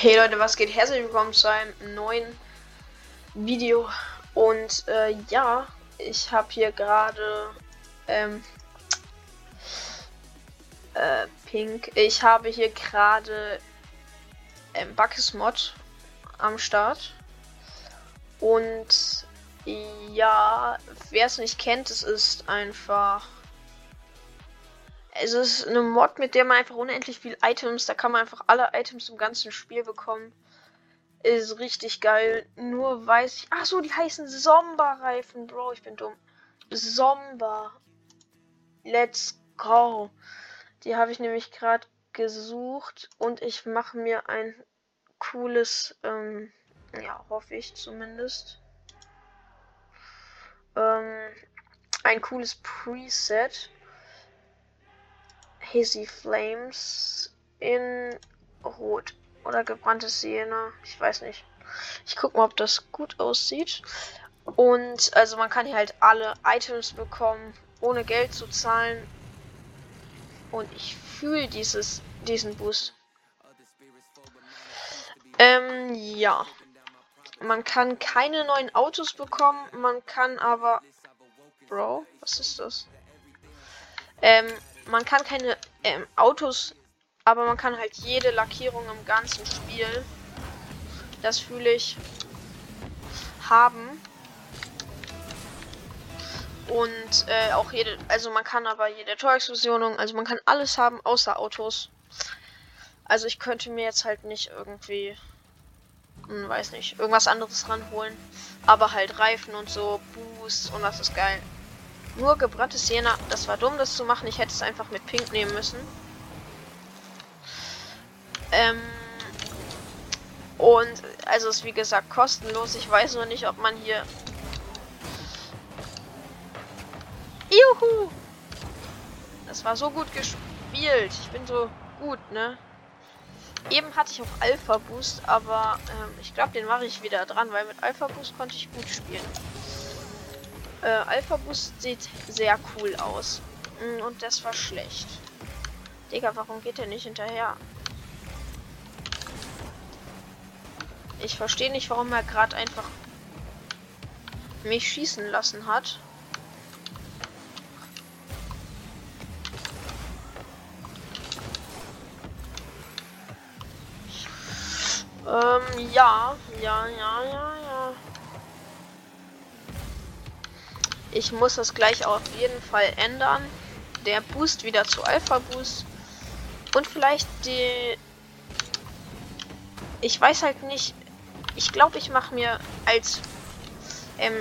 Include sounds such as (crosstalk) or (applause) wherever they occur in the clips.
Hey Leute, was geht? Herzlich willkommen zu einem neuen Video. Und äh, ja, ich habe hier gerade ähm, äh, Pink. Ich habe hier gerade ähm, Buckes Mod am Start. Und ja, wer es nicht kennt, es ist einfach es ist eine Mod, mit der man einfach unendlich viel Items, da kann man einfach alle Items im ganzen Spiel bekommen. Ist richtig geil. Nur weiß ich. Ach so, die heißen Somba-Reifen, Bro. Ich bin dumm. Somba. Let's go. Die habe ich nämlich gerade gesucht und ich mache mir ein cooles, ähm, ja, hoffe ich zumindest. Ähm, ein cooles Preset. Hazy Flames in Rot. Oder gebranntes Siena. Ich weiß nicht. Ich guck mal, ob das gut aussieht. Und also man kann hier halt alle Items bekommen, ohne Geld zu zahlen. Und ich fühle dieses, diesen Boost. Ähm, ja. Man kann keine neuen Autos bekommen, man kann aber. Bro, was ist das? Ähm, man kann keine ähm, Autos, aber man kann halt jede Lackierung im ganzen Spiel, das fühle ich, haben. Und äh, auch jede, also man kann aber jede Torexplosionung, also man kann alles haben außer Autos. Also ich könnte mir jetzt halt nicht irgendwie, hm, weiß nicht, irgendwas anderes ranholen. Aber halt Reifen und so, Boost und das ist geil. Nur gebranntes Siena. Das war dumm, das zu machen. Ich hätte es einfach mit Pink nehmen müssen. Ähm und also ist wie gesagt kostenlos. Ich weiß nur nicht, ob man hier. Juhu! Das war so gut gespielt. Ich bin so gut, ne? Eben hatte ich auch Alpha Boost, aber ähm, ich glaube, den mache ich wieder dran, weil mit Alpha Boost konnte ich gut spielen. Äh, Alpha Boost sieht sehr cool aus. Mm, und das war schlecht. Digga, warum geht der nicht hinterher? Ich verstehe nicht, warum er gerade einfach mich schießen lassen hat. Ähm, ja, ja, ja, ja, Ich muss das gleich auf jeden Fall ändern. Der Boost wieder zu Alpha Boost. Und vielleicht die. Ich weiß halt nicht. Ich glaube, ich mache mir als. Ähm,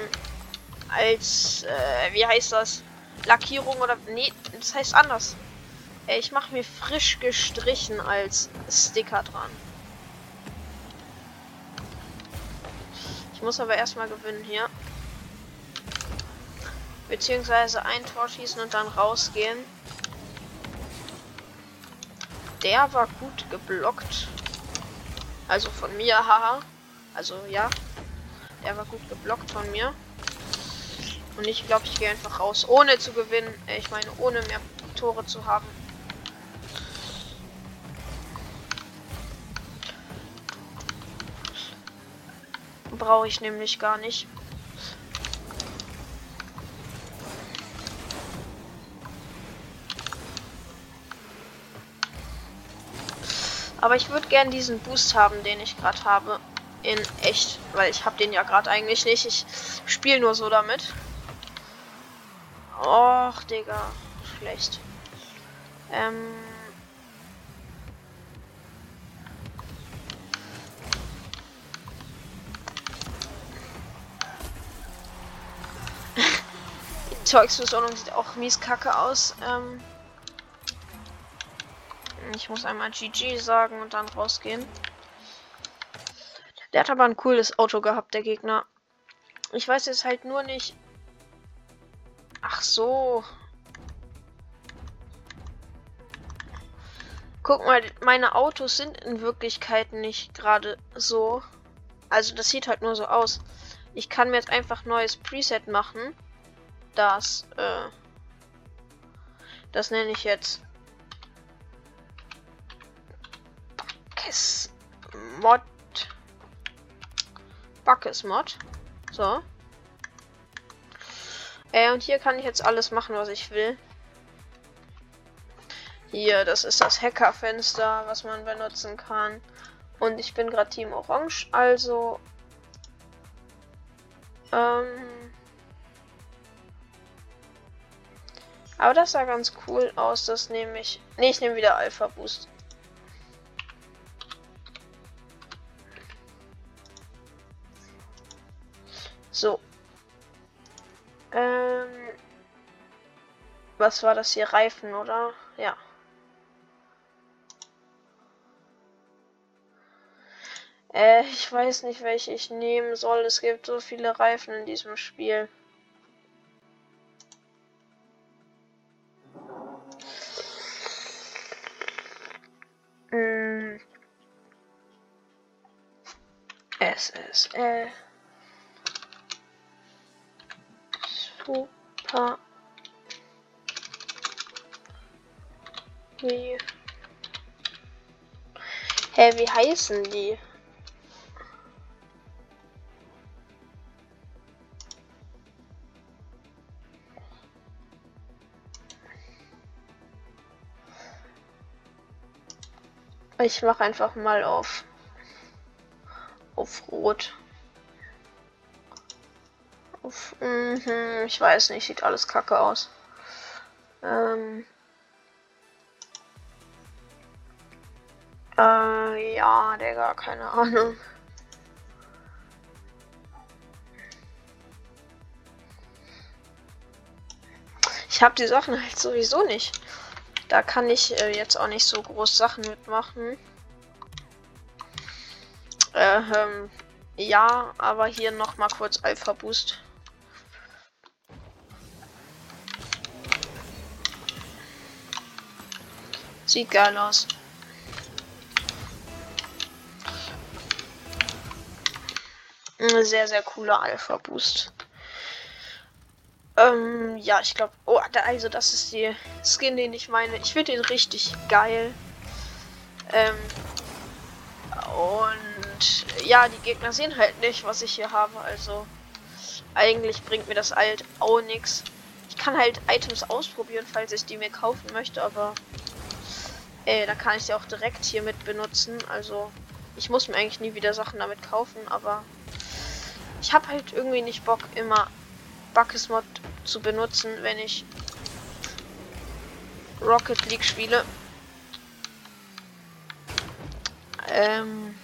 als. Äh, wie heißt das? Lackierung oder. Nee, das heißt anders. Äh, ich mache mir frisch gestrichen als Sticker dran. Ich muss aber erstmal gewinnen hier. Beziehungsweise ein Tor schießen und dann rausgehen. Der war gut geblockt. Also von mir, (laughs) haha. Also ja. Der war gut geblockt von mir. Und ich glaube, ich gehe einfach raus, ohne zu gewinnen. Äh, ich meine, ohne mehr Tore zu haben. Brauche ich nämlich gar nicht. Aber ich würde gern diesen Boost haben, den ich gerade habe. In echt. Weil ich habe den ja gerade eigentlich nicht. Ich spiele nur so damit. Och, Digga. Schlecht. Ähm. (laughs) Die Zeugsversorgung sieht auch mies kacke aus. Ähm. Ich muss einmal GG sagen und dann rausgehen. Der hat aber ein cooles Auto gehabt, der Gegner. Ich weiß jetzt halt nur nicht. Ach so. Guck mal, meine Autos sind in Wirklichkeit nicht gerade so. Also das sieht halt nur so aus. Ich kann mir jetzt einfach neues Preset machen. Das, äh, das nenne ich jetzt Mod. Buckes Mod. So. Äh, und hier kann ich jetzt alles machen, was ich will. Hier, das ist das Hackerfenster, was man benutzen kann. Und ich bin gerade Team Orange, also. Ähm. Aber das sah ganz cool aus, das nehme ich. Ne, ich nehme wieder Alpha Boost. So. Ähm. Was war das hier? Reifen, oder? Ja. Äh, ich weiß nicht, welche ich nehmen soll. Es gibt so viele Reifen in diesem Spiel. Hm. SSL. Super. Wie? Hä, wie heißen die? Ich mache einfach mal auf auf rot. Auf, mh, ich weiß nicht, sieht alles kacke aus. Ähm, äh, ja, Digga, keine Ahnung. Ich habe die Sachen halt sowieso nicht. Da kann ich äh, jetzt auch nicht so groß Sachen mitmachen. Äh, ähm, ja, aber hier noch mal kurz Alpha Boost. Sieht geil aus. Sehr, sehr cooler Alpha Boost. Ähm, ja, ich glaube. Oh, also das ist die Skin, den ich meine. Ich finde den richtig geil. Ähm, und ja, die Gegner sehen halt nicht, was ich hier habe. Also eigentlich bringt mir das halt auch nichts. Ich kann halt Items ausprobieren, falls ich die mir kaufen möchte, aber äh, da kann ich sie auch direkt hier mit benutzen. Also ich muss mir eigentlich nie wieder Sachen damit kaufen, aber ich habe halt irgendwie nicht Bock, immer Buckes Mod zu benutzen, wenn ich Rocket League spiele. Ähm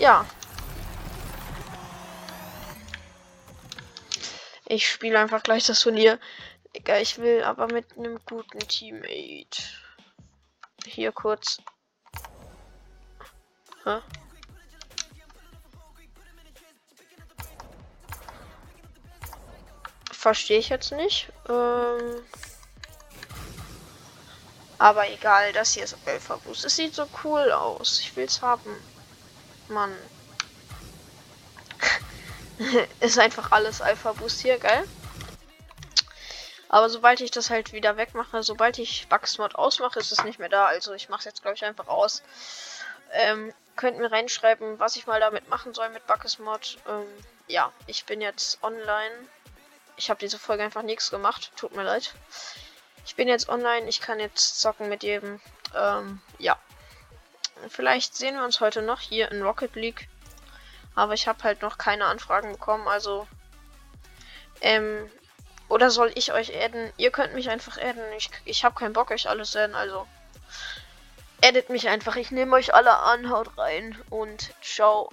ja. Ich spiele einfach gleich das Turnier. Egal, ich will aber mit einem guten Teammate. Hier kurz. Hä? Verstehe ich jetzt nicht. Ähm aber egal, das hier ist Alpha Boost. Es sieht so cool aus. Ich will es haben. Mann. (laughs) ist einfach alles Alpha Boost hier, geil. Aber sobald ich das halt wieder wegmache, sobald ich Bugsmod ausmache, ist es nicht mehr da. Also ich mache es jetzt, glaube ich, einfach aus. Ähm, könnt mir reinschreiben, was ich mal damit machen soll mit Bugsmod. Ähm, ja, ich bin jetzt online. Ich habe diese Folge einfach nichts gemacht. Tut mir leid. Ich bin jetzt online. Ich kann jetzt zocken mit jedem. Ähm, ja. Vielleicht sehen wir uns heute noch hier in Rocket League. Aber ich habe halt noch keine Anfragen bekommen. Also. Ähm. Oder soll ich euch adden? Ihr könnt mich einfach adden. Ich, ich habe keinen Bock, euch alles adden. Also. Edit mich einfach. Ich nehme euch alle an. Haut rein. Und ciao.